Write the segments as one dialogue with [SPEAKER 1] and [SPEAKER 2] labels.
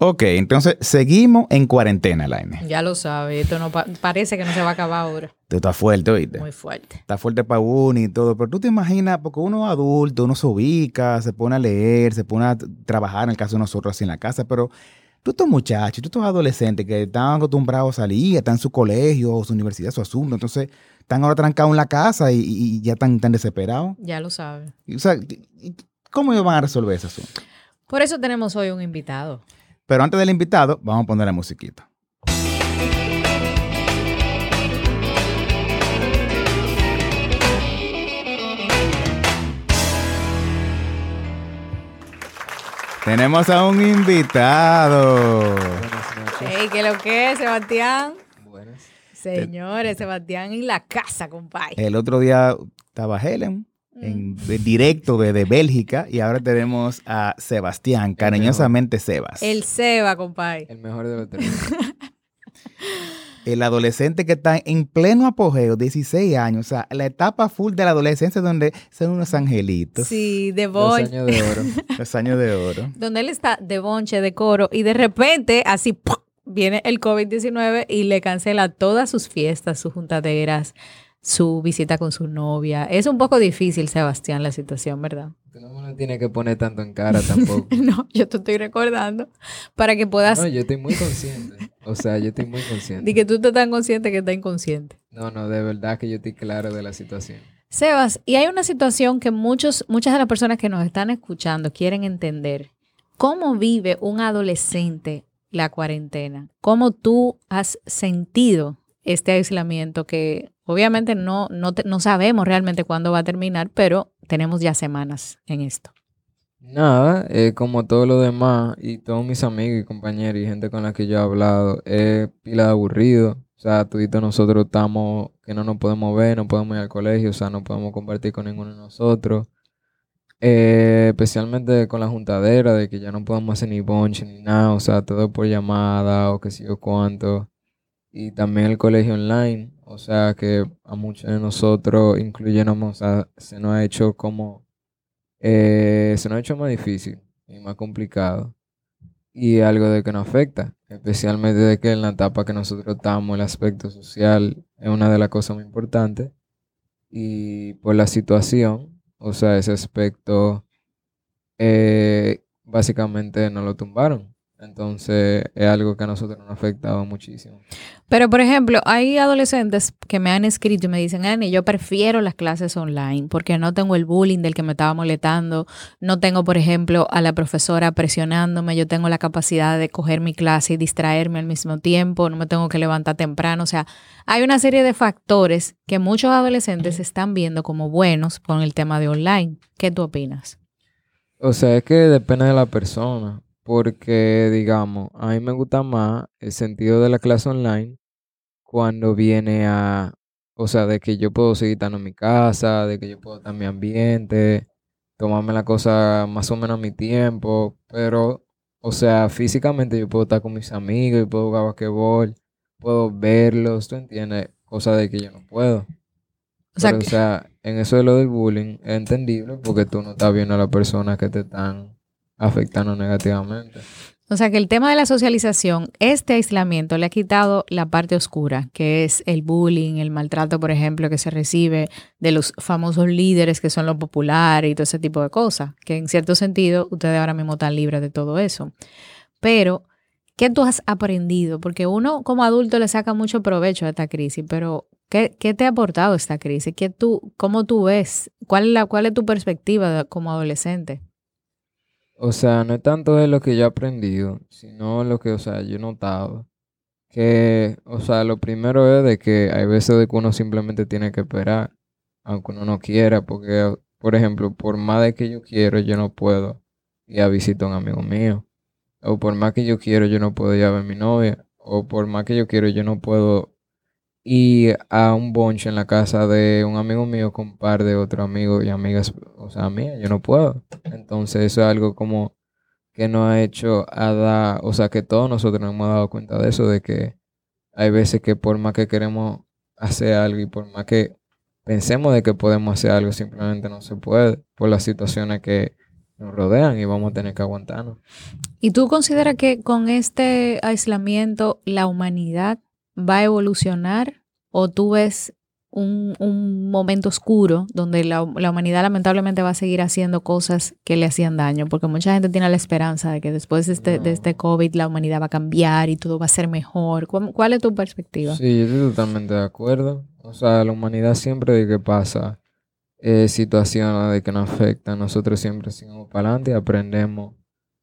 [SPEAKER 1] Ok, entonces seguimos en cuarentena, Laine.
[SPEAKER 2] Ya lo sabe, esto no pa- parece que no se va a acabar ahora.
[SPEAKER 1] Tú estás fuerte, ¿oíste?
[SPEAKER 2] Muy fuerte.
[SPEAKER 1] Está fuerte para uno y todo, pero tú te imaginas, porque uno es adulto, uno se ubica, se pone a leer, se pone a trabajar, en el caso de nosotros así en la casa, pero tú estos muchachos, tú estos adolescentes que están acostumbrados a salir, están en su colegio, su universidad, su asunto, entonces están ahora trancados en la casa y, ya están tan desesperados.
[SPEAKER 2] Ya lo sabe.
[SPEAKER 1] Y, O sea, ¿cómo ellos van a resolver ese asunto?
[SPEAKER 2] Por eso tenemos hoy un invitado.
[SPEAKER 1] Pero antes del invitado, vamos a poner la musiquita. Tenemos a un invitado.
[SPEAKER 3] Buenas noches.
[SPEAKER 2] Ey, ¿qué lo que es, Sebastián?
[SPEAKER 3] Buenas.
[SPEAKER 2] Señores, Sebastián en la casa, compadre.
[SPEAKER 1] El otro día estaba Helen en en directo desde Bélgica y ahora tenemos a Sebastián, cariñosamente Sebas.
[SPEAKER 2] El Seba, compadre.
[SPEAKER 3] El mejor de los tres.
[SPEAKER 1] el adolescente que está en pleno apogeo, 16 años, o sea, la etapa full de la adolescencia donde son unos angelitos,
[SPEAKER 2] Sí, de
[SPEAKER 3] Dos
[SPEAKER 2] bonche.
[SPEAKER 3] años de oro.
[SPEAKER 1] los años de oro.
[SPEAKER 2] Donde él está de bonche, de coro, y de repente, así, ¡pum! viene el COVID-19 y le cancela todas sus fiestas, sus juntaderas, su visita con su novia. Es un poco difícil, Sebastián, la situación, ¿verdad?
[SPEAKER 3] No me lo tienes que poner tanto en cara tampoco.
[SPEAKER 2] No, yo te estoy recordando para que puedas...
[SPEAKER 3] No, yo estoy muy consciente. O sea, yo estoy muy consciente.
[SPEAKER 2] Di que tú estás tan consciente que estás inconsciente.
[SPEAKER 3] No, no, de verdad que yo estoy claro de la situación.
[SPEAKER 2] Sebas, y hay una situación que muchos, muchas de las personas que nos están escuchando quieren entender. ¿Cómo vive un adolescente la cuarentena? ¿Cómo tú has sentido este aislamiento que obviamente no, no, te- no sabemos realmente cuándo va a terminar, pero tenemos ya semanas en esto?
[SPEAKER 3] Nada, eh, como todo lo demás y todos mis amigos y compañeros y gente con la que yo he hablado, es pila de aburrido. O sea, toditos nosotros estamos que no nos podemos ver, no podemos ir al colegio, o sea, no podemos compartir con ninguno de nosotros. Eh, especialmente con la juntadera de que ya no podemos hacer ni bonche ni nada, o sea, todo por llamada o qué sé yo cuánto. Y también el colegio online, o sea, que a muchos de nosotros, incluyéndonos, sea, se nos ha hecho como eh, se nos ha hecho más difícil y más complicado. Y algo de que nos afecta, especialmente de que en la etapa que nosotros estamos, el aspecto social es una de las cosas muy importantes. Y por la situación, o sea, ese aspecto, eh, básicamente nos lo tumbaron. Entonces es algo que a nosotros nos ha afectado muchísimo.
[SPEAKER 2] Pero, por ejemplo, hay adolescentes que me han escrito y me dicen, Ani, yo prefiero las clases online porque no tengo el bullying del que me estaba molestando, no tengo, por ejemplo, a la profesora presionándome, yo tengo la capacidad de coger mi clase y distraerme al mismo tiempo, no me tengo que levantar temprano. O sea, hay una serie de factores que muchos adolescentes están viendo como buenos con el tema de online. ¿Qué tú opinas?
[SPEAKER 3] O sea, es que depende de la persona, porque digamos, a mí me gusta más el sentido de la clase online cuando viene a, o sea, de que yo puedo seguir estando en mi casa, de que yo puedo estar en mi ambiente, tomarme la cosa más o menos a mi tiempo, pero, o sea, físicamente yo puedo estar con mis amigos, yo puedo jugar basquetbol, puedo verlos, ¿tú entiendes? Cosa de que yo no puedo.
[SPEAKER 2] O sea,
[SPEAKER 3] Pero,
[SPEAKER 2] que-
[SPEAKER 3] o sea, en eso de lo del bullying es entendible porque tú no estás viendo a las personas que te están afectando negativamente.
[SPEAKER 2] O sea que el tema de la socialización, este aislamiento le ha quitado la parte oscura, que es el bullying, el maltrato, por ejemplo, que se recibe de los famosos líderes que son los populares y todo ese tipo de cosas, que en cierto sentido ustedes ahora mismo están libres de todo eso. Pero, ¿qué tú has aprendido? Porque uno como adulto le saca mucho provecho a esta crisis, pero ¿qué, qué te ha aportado esta crisis? ¿Qué tú, ¿Cómo tú ves? ¿Cuál es, la, cuál es tu perspectiva como adolescente?
[SPEAKER 3] O sea, no es tanto de lo que yo he aprendido, sino lo que, o sea, yo he notado. Que, o sea, lo primero es de que hay veces de que uno simplemente tiene que esperar, aunque uno no quiera, porque, por ejemplo, por más de que yo quiero, yo no puedo ir a visitar a un amigo mío. O por más que yo quiero, yo no puedo ir a ver a mi novia. O por más que yo quiero, yo no puedo ir a un bonche en la casa de un amigo mío con un par de otros amigos y amigas, o sea, mías, yo no puedo. Entonces eso es algo como que nos ha hecho a dar, o sea, que todos nosotros nos hemos dado cuenta de eso, de que hay veces que por más que queremos hacer algo y por más que pensemos de que podemos hacer algo, simplemente no se puede por las situaciones que nos rodean y vamos a tener que aguantarnos.
[SPEAKER 2] ¿Y tú consideras que con este aislamiento la humanidad va a evolucionar o tú ves un, un momento oscuro donde la, la, humanidad lamentablemente va a seguir haciendo cosas que le hacían daño? Porque mucha gente tiene la esperanza de que después de este, de este COVID la humanidad va a cambiar y todo va a ser mejor. ¿Cuál, cuál es tu perspectiva?
[SPEAKER 3] Sí, yo estoy totalmente de acuerdo. O sea, la humanidad siempre de que pasa eh, situaciones de que nos afectan, nosotros siempre seguimos para adelante y aprendemos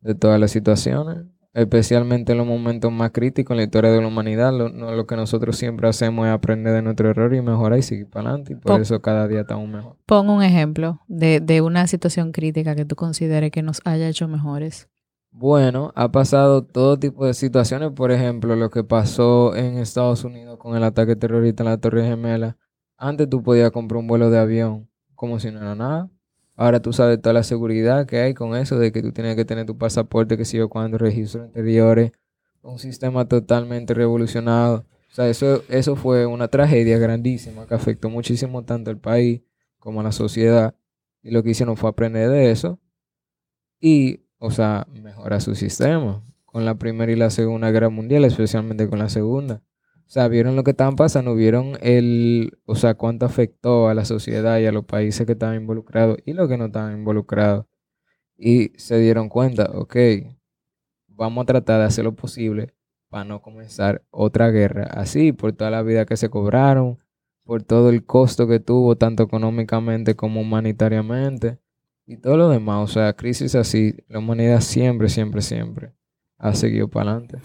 [SPEAKER 3] de todas las situaciones, especialmente en los momentos más críticos en la historia de la humanidad. Lo, lo que nosotros siempre hacemos es aprender de nuestro error y mejorar y seguir para adelante. Y por
[SPEAKER 2] Pon-
[SPEAKER 3] eso cada día estamos mejor.
[SPEAKER 2] Pon un ejemplo de, de una situación crítica que tú consideres que nos haya hecho mejores.
[SPEAKER 3] Bueno, ha pasado todo tipo de situaciones. Por ejemplo, lo que pasó en Estados Unidos con el ataque terrorista en la Torre Gemela. Antes tú podías comprar un vuelo de avión como si no era nada. Ahora tú sabes toda la seguridad que hay con eso, de que tú tienes que tener tu pasaporte, que si yo cuando registros interiores, un sistema totalmente revolucionado. O sea, eso, eso fue una tragedia grandísima que afectó muchísimo tanto al país como a la sociedad. Y lo que hicieron fue aprender de eso y, o sea, mejorar su sistema. Con la Primera y la Segunda Guerra Mundial, especialmente con la Segunda. O sea, vieron lo que estaban pasando, vieron el, o sea, cuánto afectó a la sociedad y a los países que estaban involucrados y los que no estaban involucrados. Y se dieron cuenta, ok, vamos a tratar de hacer lo posible para no comenzar otra guerra así, por toda la vida que se cobraron, por todo el costo que tuvo, tanto económicamente como humanitariamente, y todo lo demás. O sea, crisis así, la humanidad siempre, siempre, siempre ha seguido para adelante.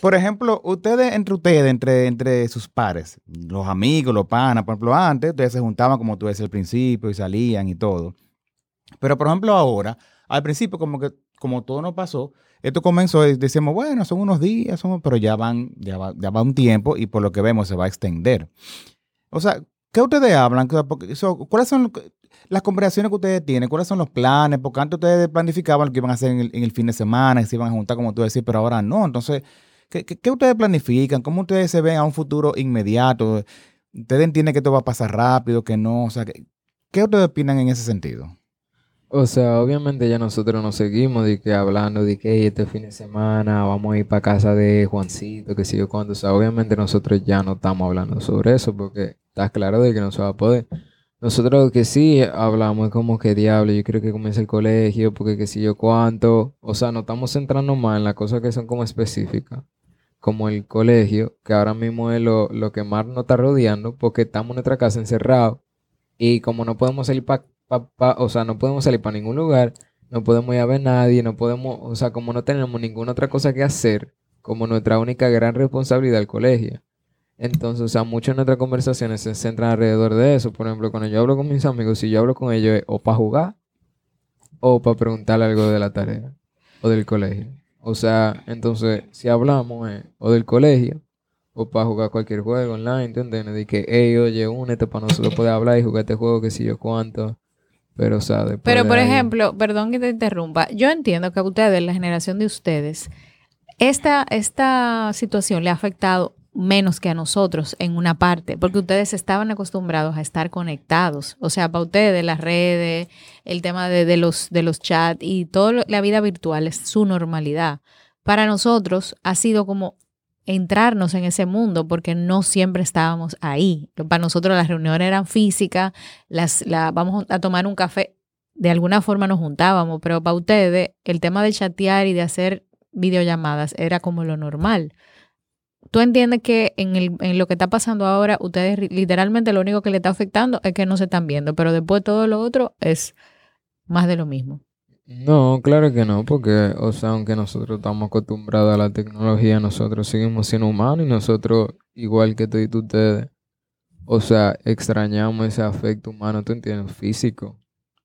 [SPEAKER 1] Por ejemplo, ustedes, entre ustedes, entre, entre sus pares, los amigos, los panas, por ejemplo, antes ustedes se juntaban como tú decías al principio y salían y todo. Pero, por ejemplo, ahora, al principio, como que como todo nos pasó, esto comenzó, y decíamos, bueno, son unos días, pero ya van, ya va, ya va un tiempo y por lo que vemos se va a extender. O sea, ¿qué ustedes hablan? ¿Qué- porque eso- ¿Cuáles son las conversaciones que ustedes tienen? ¿Cuáles son los planes? Porque antes ustedes planificaban lo que iban a hacer en el, en el fin de semana, que se iban a juntar, como tú decís, pero ahora no. Entonces, ¿qué, qué, qué ustedes planifican? ¿Cómo ustedes se ven a un futuro inmediato? ¿Ustedes entienden que esto va a pasar rápido, que no? O sea, ¿qué, qué ustedes opinan en ese sentido?
[SPEAKER 3] O sea, obviamente ya nosotros nos seguimos de que hablando de que "Ey, este fin de semana vamos a ir para casa de Juancito, que sé yo cuándo. O sea, obviamente nosotros ya no estamos hablando sobre eso porque está claro de que no se va a poder. Nosotros que sí hablamos es como que diablo, yo quiero que comience el colegio porque que sé yo cuánto. O sea, nos estamos centrando más en las cosas que son como específicas, como el colegio, que ahora mismo es lo, lo que más nos está rodeando porque estamos en nuestra casa encerrados y como no podemos salir para pa, pa- o sea, no podemos salir para ningún lugar, no podemos ir a ver nadie, no podemos, o sea, como no tenemos ninguna otra cosa que hacer, como nuestra única gran responsabilidad el colegio. Entonces, o sea, muchas de nuestras conversaciones se centran alrededor de eso. Por ejemplo, cuando yo hablo con mis amigos, si yo hablo con ellos es o para jugar o para preguntar algo de la tarea o del colegio. O sea, entonces, si hablamos eh, o del colegio o para jugar cualquier juego online, ¿entiendes? De que, hey, oye, únete para nosotros poder hablar y jugar este juego, que si yo cuánto. Pero, o sea, después
[SPEAKER 2] Pero,
[SPEAKER 3] de
[SPEAKER 2] por
[SPEAKER 3] ahí-
[SPEAKER 2] ejemplo, perdón que te interrumpa, yo entiendo que a ustedes, la generación de ustedes, esta, esta situación le ha afectado menos que a nosotros en una parte, porque ustedes estaban acostumbrados a estar conectados. O sea, para ustedes las redes, el tema de, de los, de los chats y toda la vida virtual es su normalidad. Para nosotros ha sido como entrarnos en ese mundo porque no siempre estábamos ahí. Para nosotros las reuniones eran físicas, las, la, vamos a tomar un café, de alguna forma nos juntábamos, pero para ustedes el tema de chatear y de hacer videollamadas era como lo normal. Tú entiendes que en, el, en lo que está pasando ahora, ustedes literalmente lo único que le está afectando es que no se están viendo, pero después todo lo otro es más de lo mismo.
[SPEAKER 3] No, claro que no, porque, o sea, aunque nosotros estamos acostumbrados a la tecnología, nosotros seguimos siendo humanos y nosotros, igual que todos ustedes, o sea, extrañamos ese afecto humano, ¿tú entiendes? Físico.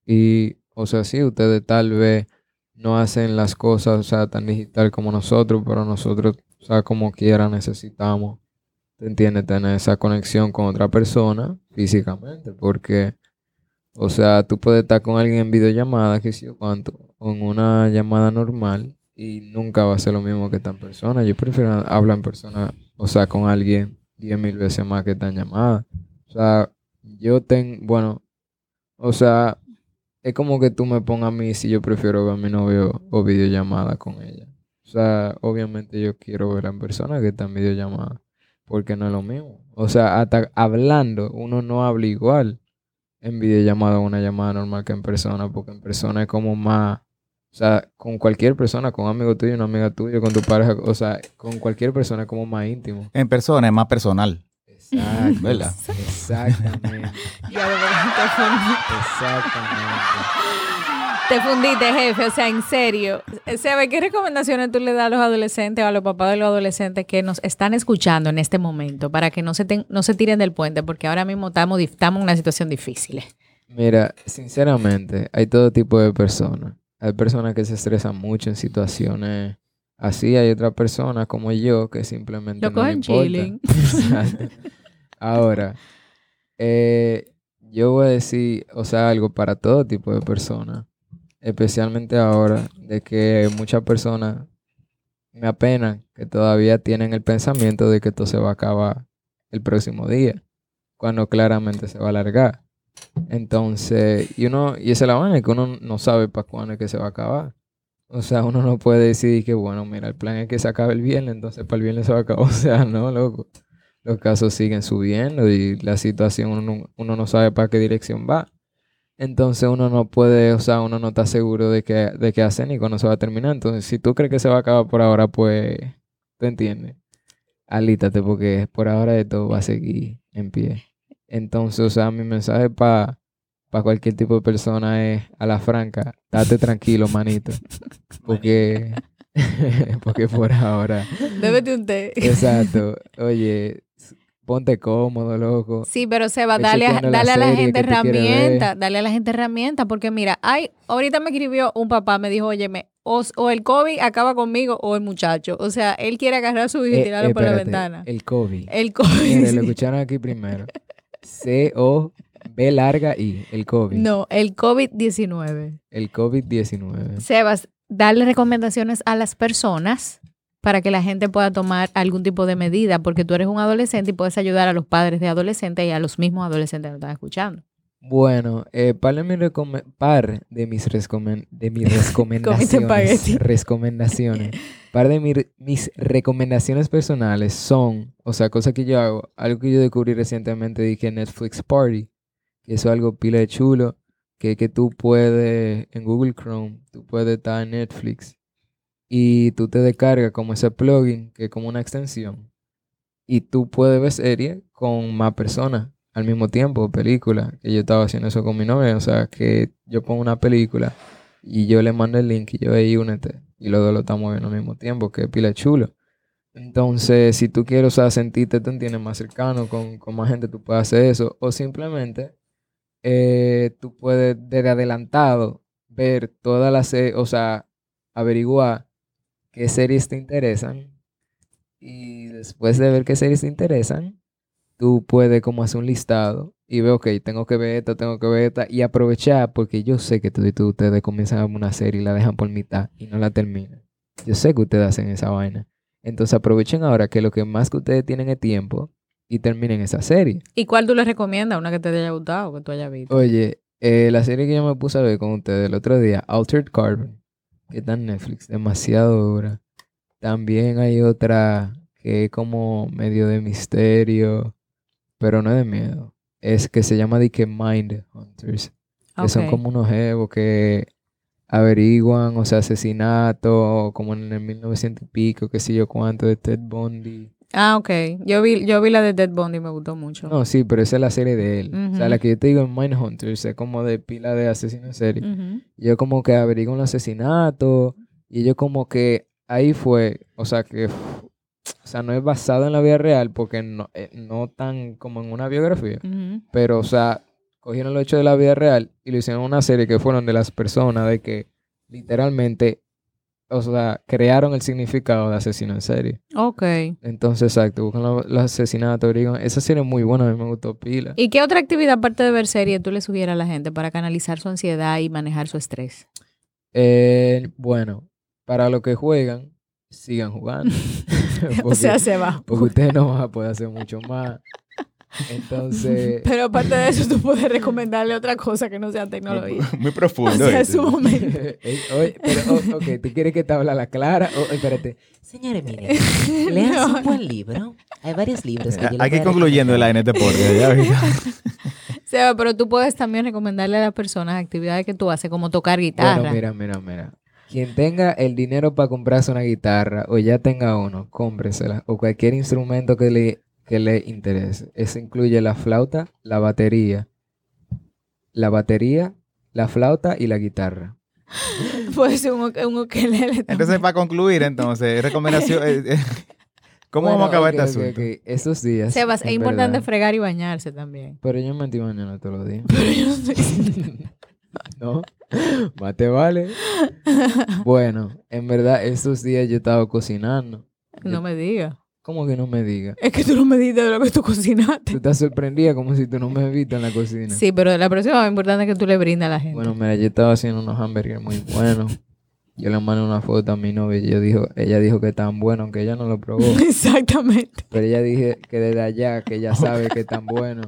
[SPEAKER 3] Y, o sea, sí, ustedes tal vez no hacen las cosas, o sea, tan digital como nosotros, pero nosotros, o sea, como quiera necesitamos, ¿te entiendes? Tener esa conexión con otra persona físicamente, porque... O sea, tú puedes estar con alguien en videollamada, que sé yo cuánto, o en una llamada normal, y nunca va a ser lo mismo que estar en persona. Yo prefiero hablar en persona, o sea, con alguien diez mil veces más que estar en llamada. O sea, yo tengo, bueno, o sea, es como que tú me pongas a mí si yo prefiero ver a mi novio o videollamada con ella. O sea, obviamente yo quiero ver en persona que está en videollamada, porque no es lo mismo. O sea, hasta hablando, uno no habla igual en videollamada o una llamada normal que en persona, porque en persona es como más, o sea, con cualquier persona, con un amigo tuyo, una amiga tuya, con tu pareja, o sea, con cualquier persona es como más íntimo.
[SPEAKER 1] En persona es más personal.
[SPEAKER 3] Exacto.
[SPEAKER 1] ¿Verdad?
[SPEAKER 3] Exactamente. Exactamente.
[SPEAKER 2] Te fundiste, jefe. O sea, en serio. Sebe, ¿qué recomendaciones tú le das a los adolescentes o a los papás de los adolescentes que nos están escuchando en este momento para que no se, ten- no se tiren del puente? Porque ahora mismo estamos, en una situación difícil.
[SPEAKER 3] Mira, sinceramente, hay todo tipo de personas. Hay personas que se estresan mucho en situaciones así. Hay otras personas como yo que simplemente
[SPEAKER 2] Lo
[SPEAKER 3] no
[SPEAKER 2] cogen chilling.
[SPEAKER 3] Ahora, eh, yo voy a decir, o sea, algo para todo tipo de personas. Especialmente ahora, de que muchas personas me apenan que todavía tienen el pensamiento de que esto se va a acabar el próximo día, cuando claramente se va a alargar. Entonces, y uno, y esa es la vaina, que uno no sabe para cuándo que se va a acabar. O sea, uno no puede decidir que, bueno, mira, el plan es que se acabe el viernes, entonces para el viernes se va a acabar. O sea, no, loco. Los casos siguen subiendo y la situación uno, no- uno no sabe para qué dirección va. Entonces uno no puede, o sea, uno no está seguro de qué, de qué hacer ni cuándo se va a terminar. Entonces, si tú crees que se va a acabar por ahora, pues, ¿tú entiendes? Alítate porque por ahora esto va a seguir en pie. Entonces, o sea, mi mensaje para cualquier tipo de persona es a la franca, date tranquilo, manito. Porque, porque por ahora,
[SPEAKER 2] Bébete un té.
[SPEAKER 3] exacto. Oye, ponte cómodo, loco.
[SPEAKER 2] Sí, pero Seba, dale, a- dale a la gente herramientas, dale a la gente herramientas, porque mira, hay, ahorita me escribió un papá, me dijo, óyeme, o, o el COVID acaba conmigo o el muchacho. O sea, él quiere agarrar a su hijo y
[SPEAKER 3] Eh,
[SPEAKER 2] tirarlo por la ventana.
[SPEAKER 3] El COVID.
[SPEAKER 2] El COVID.
[SPEAKER 3] Mire,
[SPEAKER 2] sí.
[SPEAKER 3] lo escucharon aquí primero. C-O-B larga I, el COVID.
[SPEAKER 2] No, el COVID-19.
[SPEAKER 3] El COVID-19.
[SPEAKER 2] Sebas, darle recomendaciones a las personas para que la gente pueda tomar algún tipo de medida, porque tú eres un adolescente y puedes ayudar a los padres de adolescentes y a los mismos adolescentes que nos están escuchando.
[SPEAKER 3] Bueno, eh, par de mis, recome- par de mis, de mis recomendaciones. recomendaciones. Par de mi- mis recomendaciones personales son, o sea, cosas que yo hago. Algo que yo descubrí recientemente, dije Netflix Party. Que eso es algo pila de chulo. Que, que tú puedes, en Google Chrome, tú puedes estar en Netflix. Y tú te descargas como ese plugin, que es como una extensión. Y tú puedes ver series con más personas al mismo tiempo, películas, que yo estaba haciendo eso con mi novia, o sea, que yo pongo una película y yo le mando el link y yo ahí únete, y los dos lo estamos viendo al mismo tiempo, que pila chulo. Entonces, si tú quieres, o sea, sentirte, tú entiendes, más cercano con, con más gente, tú puedes hacer eso, o simplemente eh, tú puedes desde adelantado ver todas las o sea, averiguar qué series te interesan, y después de ver qué series te interesan, tú puedes como hacer un listado y ver, ok, tengo que ver esta, tengo que ver esta y aprovechar porque yo sé que todos ustedes comienzan a ver una serie y la dejan por mitad y no la terminan. Yo sé que ustedes hacen esa vaina. Entonces aprovechen ahora que lo que más que ustedes tienen es tiempo y terminen esa serie.
[SPEAKER 2] ¿Y cuál tú le recomiendas? Una que te haya gustado, que tú hayas visto.
[SPEAKER 3] Oye, eh, la serie que yo me puse a ver con ustedes el otro día, Altered Carbon, que está en Netflix, demasiado dura. También hay otra que es como medio de misterio, pero no de miedo. Es que se llama de que Mind Hunters, que son como unos jevos que averiguan, o sea, asesinato, como en el 1900 y pico, qué sé yo cuánto, de Ted Bundy.
[SPEAKER 2] Ah, ok. Yo vi, yo vi la de Dead Bond y me gustó mucho.
[SPEAKER 3] No, sí, pero esa es la serie de él. O sea, la que yo te digo en Mindhunters es como de pila de asesinos en serie.
[SPEAKER 2] Ujú.
[SPEAKER 3] Y ellos como que averiguan los asesinatos. Y ellos como que ahí fue, o sea, que, o sea, no es basado en la vida real porque no, eh, no tan como en una biografía. Pero, o sea, cogieron los hechos de la vida real y lo hicieron en una serie que fueron de las personas de que literalmente, o sea, crearon el significado de asesino en serie.
[SPEAKER 2] Ok.
[SPEAKER 3] Entonces, exacto, buscan lo- los asesinatos, averiguan. Esa serie es muy buena, a mí me gustó pila.
[SPEAKER 2] ¿Y qué otra actividad aparte de ver series tú le sugieres a la gente para canalizar su ansiedad y manejar su estrés?
[SPEAKER 3] Eh, bueno, para los que juegan, sigan jugando.
[SPEAKER 2] o sea, se va.
[SPEAKER 3] porque ustedes no van a poder hacer mucho más. Entonces,
[SPEAKER 2] Pero aparte de eso, tú puedes recomendarle otra cosa que no sea tecnología.
[SPEAKER 1] Muy
[SPEAKER 2] O
[SPEAKER 1] profundo.
[SPEAKER 2] sea,
[SPEAKER 1] ¿viste?
[SPEAKER 2] su momento.
[SPEAKER 3] eh, oye, pero, oh, ok, ¿tú quieres que te hable a la clara? Oh, espérate.
[SPEAKER 4] Señores, miren, lean
[SPEAKER 2] No.
[SPEAKER 4] un buen libro. Hay varios libros que yo
[SPEAKER 1] Aquí
[SPEAKER 4] voy a
[SPEAKER 1] concluyendo la
[SPEAKER 4] recomendar.
[SPEAKER 1] NT Podcast.
[SPEAKER 2] Seba, pero tú puedes también recomendarle a las personas actividades que tú haces, como tocar guitarra.
[SPEAKER 3] Bueno, mira, mira, mira. Quien tenga el dinero para comprarse una guitarra o ya tenga uno, cómpresela. O cualquier instrumento que le, que le interese. Eso incluye la flauta, la batería, la batería, la flauta y la guitarra.
[SPEAKER 2] Puede ser un, un ukelele también.
[SPEAKER 1] Entonces, para concluir, entonces, recomendación. eh, eh, ¿Cómo
[SPEAKER 3] Bueno,
[SPEAKER 1] vamos a acabar
[SPEAKER 3] ok,
[SPEAKER 1] este asunto?
[SPEAKER 3] Esos días.
[SPEAKER 2] Sebas, es importante
[SPEAKER 3] verdad.
[SPEAKER 2] fregar y bañarse también.
[SPEAKER 3] Pero yo me metí mañana todos los días.
[SPEAKER 2] Pero yo no estoy...
[SPEAKER 3] ¿No? Más te vale. Bueno, en verdad, estos días yo estaba cocinando.
[SPEAKER 2] No me digas.
[SPEAKER 3] ¿Cómo que no me digas?
[SPEAKER 2] Es que tú no me dices de lo que tú
[SPEAKER 3] Tú
[SPEAKER 2] cocinaste.
[SPEAKER 3] estás sorprendida como si tú no me has visto en la cocina.
[SPEAKER 2] Sí, pero la próxima es importante que tú le brindes a la gente.
[SPEAKER 3] Bueno, mira, yo estaba haciendo unos hamburgues muy buenos. Yo le mandé una foto a mi novia y yo dijo, ella dijo que tan bueno, aunque ella no lo probó.
[SPEAKER 2] Exactamente.
[SPEAKER 3] pero ella dije que desde allá, que ella sabe que tan bueno.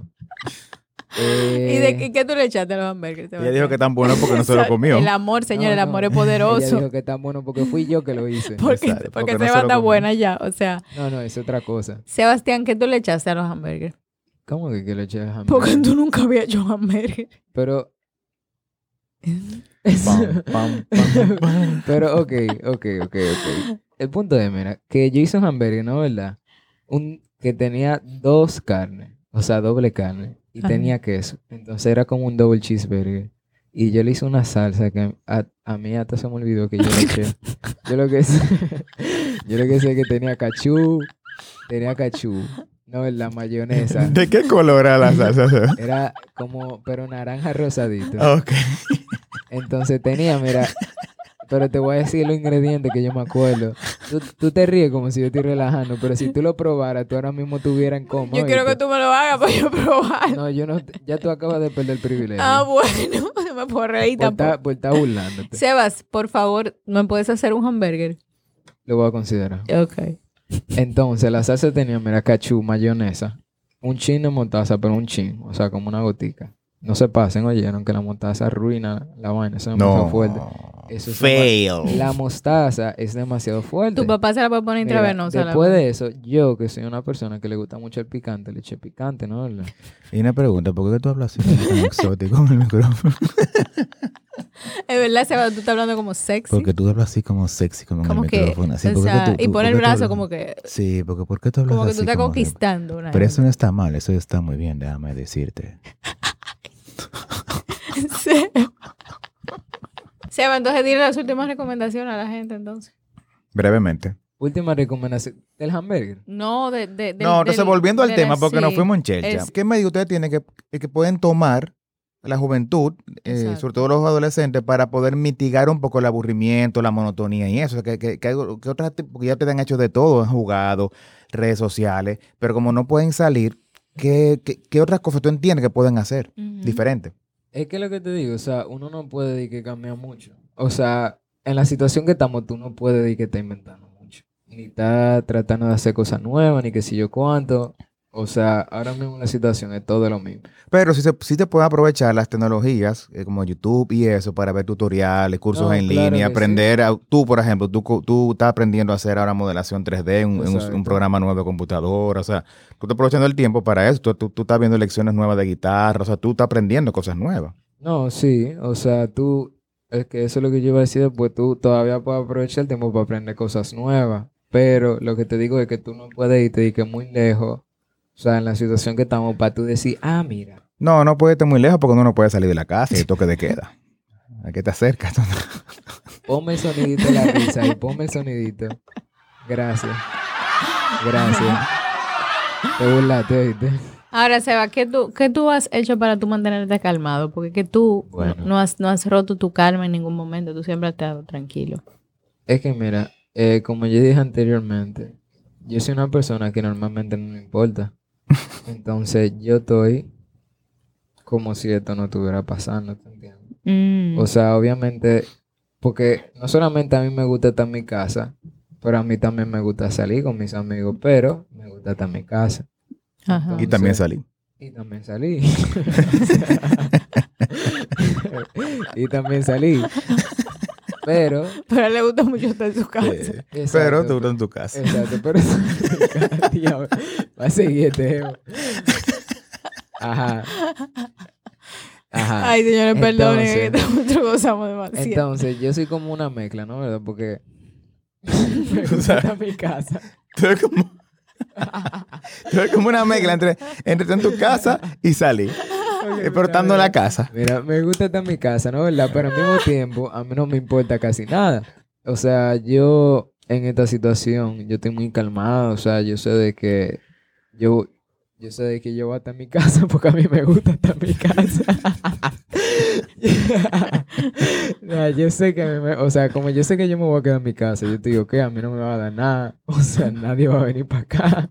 [SPEAKER 2] ¿Y
[SPEAKER 3] Eh,
[SPEAKER 2] de qué, qué tú le echaste a los hamburgues?
[SPEAKER 1] Ella dijo que tan bueno porque no se lo comió.
[SPEAKER 2] El amor, señor,
[SPEAKER 3] no,
[SPEAKER 2] el
[SPEAKER 3] no,
[SPEAKER 2] amor es
[SPEAKER 3] Ella
[SPEAKER 2] poderoso.
[SPEAKER 3] dijo que tan bueno porque fui yo que lo hice.
[SPEAKER 2] Porque,
[SPEAKER 1] Exacto,
[SPEAKER 2] porque,
[SPEAKER 1] porque no comió.
[SPEAKER 2] buena ya. O sea,
[SPEAKER 3] No, no, es otra cosa.
[SPEAKER 2] Sebastián, ¿qué tú le echaste a los hamburgues?
[SPEAKER 3] ¿Cómo que, que le eché hamburgues?
[SPEAKER 2] Porque tú nunca habías hecho hamburgues.
[SPEAKER 3] Pero...
[SPEAKER 1] Pam, pam, pam, pam.
[SPEAKER 3] Pero, ok, ok, ok, ok. El punto es, mira, que yo hice un hamburger, ¿no? ¿Verdad? Un, que tenía dos carnes, o sea, doble carne, y
[SPEAKER 2] Ajá.
[SPEAKER 3] tenía queso. Entonces era como un double cheeseburger. Y yo le hice una salsa que a, a mí hasta se me olvidó que yo le eché. Yo lo que sé, yo lo que sé es que tenía cachú, tenía cachú, no, la mayonesa.
[SPEAKER 1] ¿De qué color era la salsa?
[SPEAKER 3] Era como, pero naranja rosadito.
[SPEAKER 1] ok.
[SPEAKER 3] Entonces tenía, mira, pero te voy a decir los ingredientes que yo me acuerdo. Tú, tú te ríes como si yo estoy relajando, pero si tú lo probaras, tú ahora mismo estuvieras en coma.
[SPEAKER 2] Yo quiero que tú me lo hagas para yo probar.
[SPEAKER 3] No, yo no, ya tú acabas de perder el privilegio.
[SPEAKER 2] Ah, bueno, no me puedo reír
[SPEAKER 3] por,
[SPEAKER 2] tampoco.
[SPEAKER 3] por estar burlándote.
[SPEAKER 2] Sebas, por favor, ¿me puedes hacer un hamburger?
[SPEAKER 3] Lo voy a considerar.
[SPEAKER 2] Ok.
[SPEAKER 3] Entonces, la salsa tenía, mira, cachú, mayonesa, un chin de mostaza, pero un chin, o sea, como una gotica. No se pasen, oyeron que la mostaza arruina la vaina, eso es demasiado
[SPEAKER 1] No.
[SPEAKER 3] fuerte. Eso es
[SPEAKER 1] Fail.
[SPEAKER 3] La mostaza es demasiado fuerte.
[SPEAKER 2] Tu papá se la puede poner
[SPEAKER 3] Mira,
[SPEAKER 2] intravenosa.
[SPEAKER 3] después de eso, yo que soy una persona que le gusta mucho el picante, le eché picante, ¿no?
[SPEAKER 1] Y una pregunta, ¿por qué tú hablas así tan exótico con el micrófono?
[SPEAKER 2] Es verdad, Sebas, tú estás hablando como sexy.
[SPEAKER 1] Porque tú hablas así como sexy con
[SPEAKER 2] como
[SPEAKER 1] el
[SPEAKER 2] que,
[SPEAKER 1] micrófono. Así,
[SPEAKER 2] o
[SPEAKER 1] ¿por qué
[SPEAKER 2] sea,
[SPEAKER 1] tú-
[SPEAKER 2] y
[SPEAKER 1] tú- por
[SPEAKER 2] el brazo
[SPEAKER 1] hablas-
[SPEAKER 2] como que,
[SPEAKER 1] Sí, porque ¿por qué tú hablas
[SPEAKER 2] como que
[SPEAKER 1] así?
[SPEAKER 2] tú estás
[SPEAKER 1] como
[SPEAKER 2] conquistando. Una
[SPEAKER 1] Pero eso no está mal, eso está muy bien, déjame decirte.
[SPEAKER 2] Sí. Seba, entonces dile las últimas recomendaciones a la gente, entonces.
[SPEAKER 1] Brevemente.
[SPEAKER 3] Última recomendación del hamburger.
[SPEAKER 2] No, de... de
[SPEAKER 1] no, entonces
[SPEAKER 2] del-
[SPEAKER 1] volviendo al tema,
[SPEAKER 2] la-
[SPEAKER 1] porque nos fuimos en chelcha.
[SPEAKER 2] Es-
[SPEAKER 1] ¿Qué medidas ustedes tienen que, que pueden tomar la juventud, eh, sobre todo los adolescentes, para poder mitigar un poco el aburrimiento, la monotonía y eso? Que, que, que, que otras, porque ya te han hecho de todo, han jugado, redes sociales, pero como no pueden salir, ¿qué, qué, qué otras cosas tú entiendes que pueden hacer
[SPEAKER 2] Ujú.
[SPEAKER 1] diferente?
[SPEAKER 3] Es que lo que te digo, o sea, uno no puede decir que cambia mucho. O sea, en la situación que estamos, tú no puedes decir que está inventando mucho. Ni está tratando de hacer cosas nuevas, ni que sé yo cuánto. O sea, ahora mismo la situación es todo lo mismo.
[SPEAKER 1] Pero sí, se, sí te pueden aprovechar las tecnologías eh, como YouTube y eso para ver tutoriales, cursos
[SPEAKER 3] No,
[SPEAKER 1] en
[SPEAKER 3] claro
[SPEAKER 1] línea,
[SPEAKER 3] sí.
[SPEAKER 1] aprender. a- tú, por ejemplo, tú, tú estás aprendiendo a hacer ahora modelación 3D en, un- en un, programa nuevo de computadora. O sea, tú estás aprovechando el tiempo para eso. Tú, tú- tú estás viendo lecciones nuevas de guitarra. O sea, tú estás aprendiendo cosas nuevas.
[SPEAKER 3] No, sí, o sea, tú, es que eso es lo que yo iba a decir después, tú todavía puedes aprovechar el tiempo para aprender cosas nuevas, pero lo que te digo es que tú no puedes irte y que muy lejos, o sea, en la situación que estamos, para tú decir, ah, mira,
[SPEAKER 1] No, no puedes estar muy lejos porque uno no puede salir de la casa y toque de queda. ¿A qué te acercas?
[SPEAKER 3] ponme el sonidito de la risa y ponme el sonidito. Gracias. Gracias. Te burlaste, ¿oíste?
[SPEAKER 2] Ahora, Seba, ¿qué tú, ¿qué tú has hecho para tú mantenerte calmado? Porque que tú
[SPEAKER 3] Bueno.
[SPEAKER 2] no, has, no has roto tu calma en ningún momento. Tú siempre has estado tranquilo.
[SPEAKER 3] Es que mira, eh, como yo dije anteriormente, yo soy una persona que normalmente no me importa. Entonces yo estoy como si esto no estuviera pasando, ¿te entiendes?
[SPEAKER 2] Mm.
[SPEAKER 3] O sea, obviamente, porque no solamente a mí me gusta estar en mi casa, pero a mí también me gusta salir con mis amigos, pero me gusta estar en mi casa.
[SPEAKER 2] Ajá.
[SPEAKER 1] Y también salí.
[SPEAKER 3] Y también salí. y también salí. Pero.
[SPEAKER 2] Pero a él le gusta mucho estar en su casa.
[SPEAKER 1] Eh, pero tú estás en tu casa.
[SPEAKER 3] Exacto, pero. Diablo, Va a seguir este. Ajá. Ajá.
[SPEAKER 2] Ay, señores, perdonen, que
[SPEAKER 3] Entonces-
[SPEAKER 2] nosotros gozamos demasiado.
[SPEAKER 3] Entonces, yo soy como una mezcla, ¿no? ¿Verdad? Porque. me
[SPEAKER 1] O
[SPEAKER 3] gusta
[SPEAKER 1] sea,
[SPEAKER 3] mi casa.
[SPEAKER 1] Tú eres como, tú eres como una mezcla entre, entre estar en tu casa y salir. En la casa.
[SPEAKER 3] Mira, me gusta estar en mi casa, ¿no? ¿Verdad? Pero al mismo tiempo, a mí no me importa casi nada. O sea, yo en esta situación, yo estoy muy calmado. O sea, yo sé de que yo, yo sé de que yo voy a estar en mi casa porque a mí me gusta estar en mi casa. O sea, yo sé que me- o sea, como yo sé que yo me voy a quedar en mi casa, yo te digo que a mí no me va a dar nada. O sea, nadie va a venir para acá.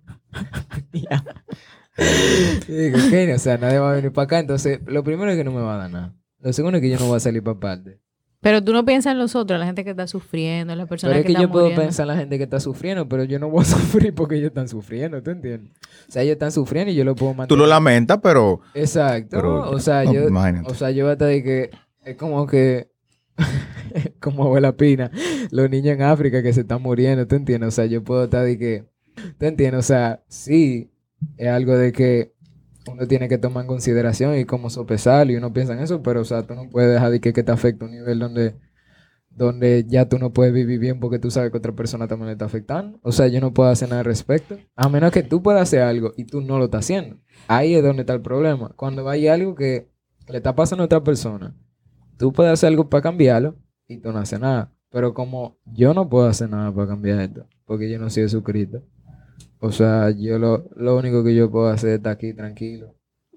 [SPEAKER 3] Yo digo, ok, o sea, nadie va a venir para acá. Entonces, lo primero es que no me va a dar nada. Lo segundo es que yo no voy a salir para parte.
[SPEAKER 2] Pero tú no piensas en los otros, la gente que está sufriendo, las personas
[SPEAKER 3] Pero es
[SPEAKER 2] que,
[SPEAKER 3] que yo puedo
[SPEAKER 2] muriendo.
[SPEAKER 3] pensar en la gente que está sufriendo, pero yo no voy a sufrir porque ellos están sufriendo, ¿tú entiendes? O sea, ellos están sufriendo y yo lo puedo mantener.
[SPEAKER 1] Tú lo lamentas, pero
[SPEAKER 3] Exacto.
[SPEAKER 1] Pero-
[SPEAKER 3] o sea,
[SPEAKER 1] no,
[SPEAKER 3] yo,
[SPEAKER 1] imagínate.
[SPEAKER 3] o sea, yo hasta de que es como que como abuela Pina, los niños en África que se están muriendo, ¿tú entiendes? O sea, yo puedo estar de que, ¿tú entiendes? O sea, sí, es algo de que uno tiene que tomar en consideración y como sopesar y uno piensa en eso, pero o sea, tú no puedes dejar de que, te afecte a un nivel donde donde ya tú no puedes vivir bien porque tú sabes que otra persona también le está afectando. O sea, yo no puedo hacer nada al respecto. A menos que tú puedas hacer algo y tú no lo estás haciendo. Ahí es donde está el problema. Cuando hay algo que le está pasando a otra persona, tú puedes hacer algo para cambiarlo y tú no haces nada. Pero como yo no puedo hacer nada para cambiar esto, porque yo no soy Jesucristo. O sea, yo lo, lo único que yo puedo hacer es estar aquí tranquilo.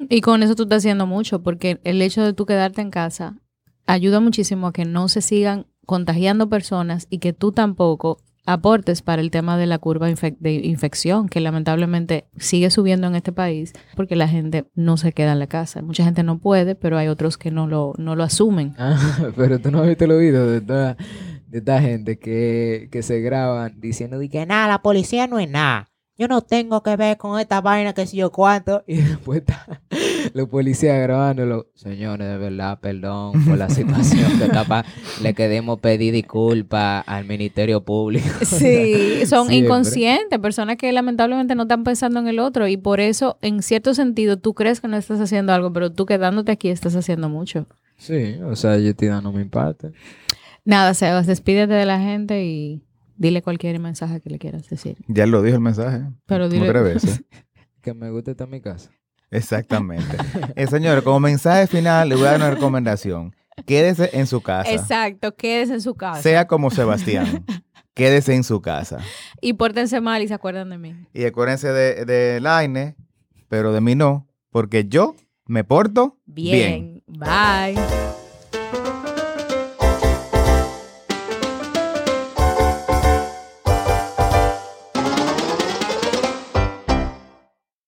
[SPEAKER 2] Y con eso tú estás haciendo mucho, porque el hecho de tú quedarte en casa ayuda muchísimo a que no se sigan contagiando personas y que tú tampoco aportes para el tema de la curva infec- de infección, que lamentablemente sigue subiendo en este país porque la gente no se queda en la casa. Mucha gente no puede, pero hay otros que no lo, no lo asumen.
[SPEAKER 3] Ah, pero tú no has visto los videos de toda, de esta gente que, que se graban diciendo de Que
[SPEAKER 4] nada, la policía no es nada. Yo no tengo que ver con esta vaina que sé yo cuánto.
[SPEAKER 3] Y después está los policías grabándolo. Señores, de verdad, perdón por la situación que está pa- Le queremos pedir disculpas al Ministerio Público.
[SPEAKER 2] Sí, son
[SPEAKER 3] Siempre.
[SPEAKER 2] inconscientes, personas que lamentablemente no están pensando en el otro y por eso, en cierto sentido, tú crees que no estás haciendo algo, pero tú quedándote aquí estás haciendo mucho.
[SPEAKER 3] Sí, o sea, yo estoy dando mi parte.
[SPEAKER 2] Nada, Sebas, despídete de la gente y dile cualquier mensaje que le quieras decir.
[SPEAKER 1] ya lo dijo el mensaje.
[SPEAKER 2] Pero dile-
[SPEAKER 1] tres veces.
[SPEAKER 3] Que me gusta estar en mi casa.
[SPEAKER 1] Exactamente. Eh, señores, como mensaje final, le voy a dar una recomendación. Quédese en su casa.
[SPEAKER 2] Exacto, quédese en su casa.
[SPEAKER 1] Sea como Sebastián. Quédese en su casa.
[SPEAKER 2] Y pórtense mal y se acuerdan de mí.
[SPEAKER 1] Y acuérdense de, de Laine, pero de mí no, porque yo me porto bien.
[SPEAKER 2] Bien, bye.